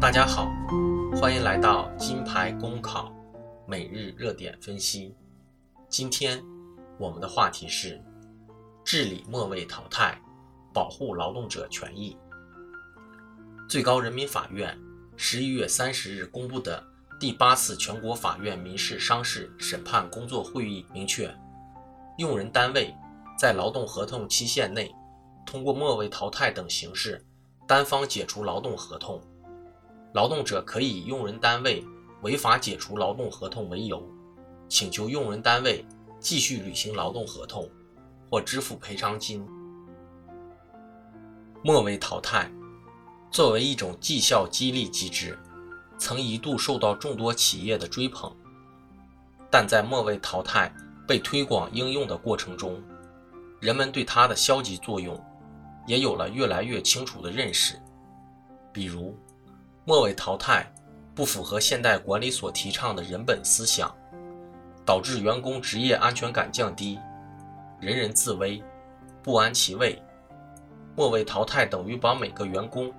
大家好，欢迎来到金牌公考每日热点分析。今天我们的话题是治理末位淘汰，保护劳动者权益。最高人民法院十一月三十日公布的第八次全国法院民事商事审判工作会议明确，用人单位在劳动合同期限内，通过末位淘汰等形式单方解除劳动合同，劳动者可以以用人单位违法解除劳动合同为由，请求用人单位继续履行劳动合同或支付赔偿金。末位淘汰。作为一种绩效激励机制，曾一度受到众多企业的追捧。但在末位淘汰被推广应用的过程中，人们对它的消极作用也有了越来越清楚的认识。比如，末位淘汰不符合现代管理所提倡的人本思想，导致员工职业安全感降低，人人自危，不安其位。末位淘汰等于把每个员工。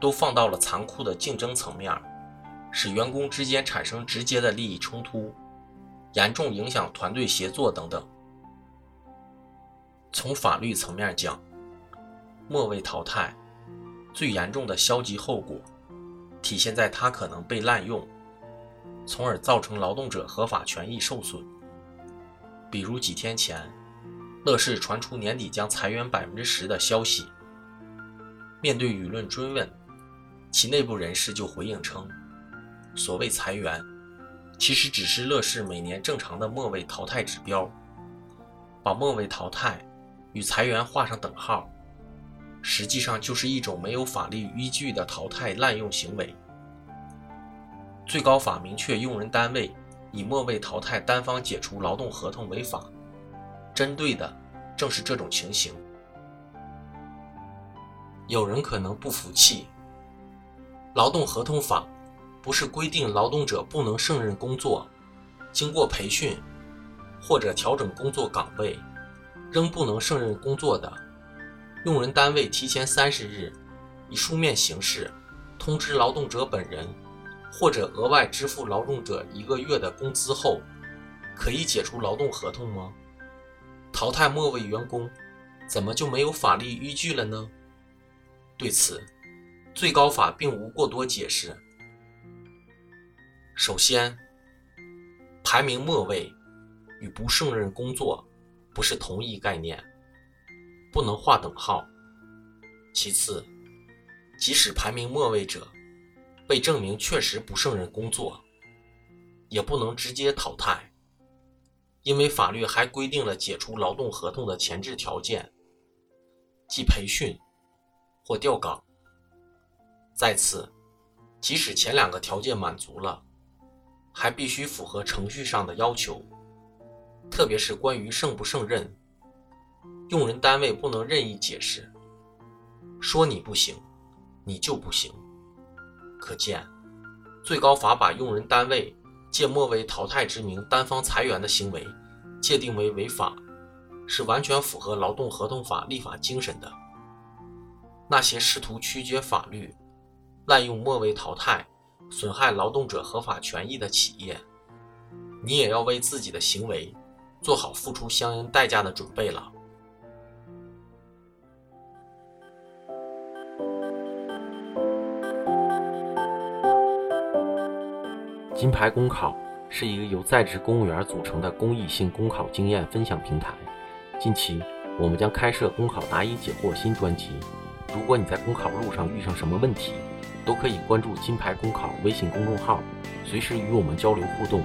都放到了残酷的竞争层面，使员工之间产生直接的利益冲突，严重影响团队协作等等。从法律层面讲，末位淘汰最严重的消极后果，体现在它可能被滥用，从而造成劳动者合法权益受损。比如几天前，乐视传出年底将裁员百分之十的消息，面对舆论追问。其内部人士就回应称，所谓裁员，其实只是乐视每年正常的末位淘汰指标，把末位淘汰与裁员画上等号，实际上就是一种没有法律依据的淘汰滥用行为。最高法明确，用人单位以末位淘汰单方解除劳动合同违法，针对的正是这种情形。有人可能不服气。劳动合同法不是规定劳动者不能胜任工作，经过培训或者调整工作岗位，仍不能胜任工作的，用人单位提前三十日以书面形式通知劳动者本人，或者额外支付劳动者一个月的工资后，可以解除劳动合同吗？淘汰末位员工，怎么就没有法律依据了呢？对此。最高法并无过多解释。首先，排名末位与不胜任工作不是同一概念，不能划等号。其次，即使排名末位者被证明确实不胜任工作，也不能直接淘汰，因为法律还规定了解除劳动合同的前置条件，即培训或调岗。再次，即使前两个条件满足了，还必须符合程序上的要求，特别是关于胜不胜任，用人单位不能任意解释，说你不行，你就不行。可见，最高法把用人单位借末位淘汰之名单方裁员的行为界定为违法，是完全符合劳动合同法立法精神的。那些试图曲解法律，滥用末位淘汰，损害劳动者合法权益的企业，你也要为自己的行为做好付出相应代价的准备了。金牌公考是一个由在职公务员组成的公益性公考经验分享平台。近期，我们将开设公考答疑解惑新专辑。如果你在公考路上遇上什么问题，都可以关注金牌公考微信公众号，随时与我们交流互动。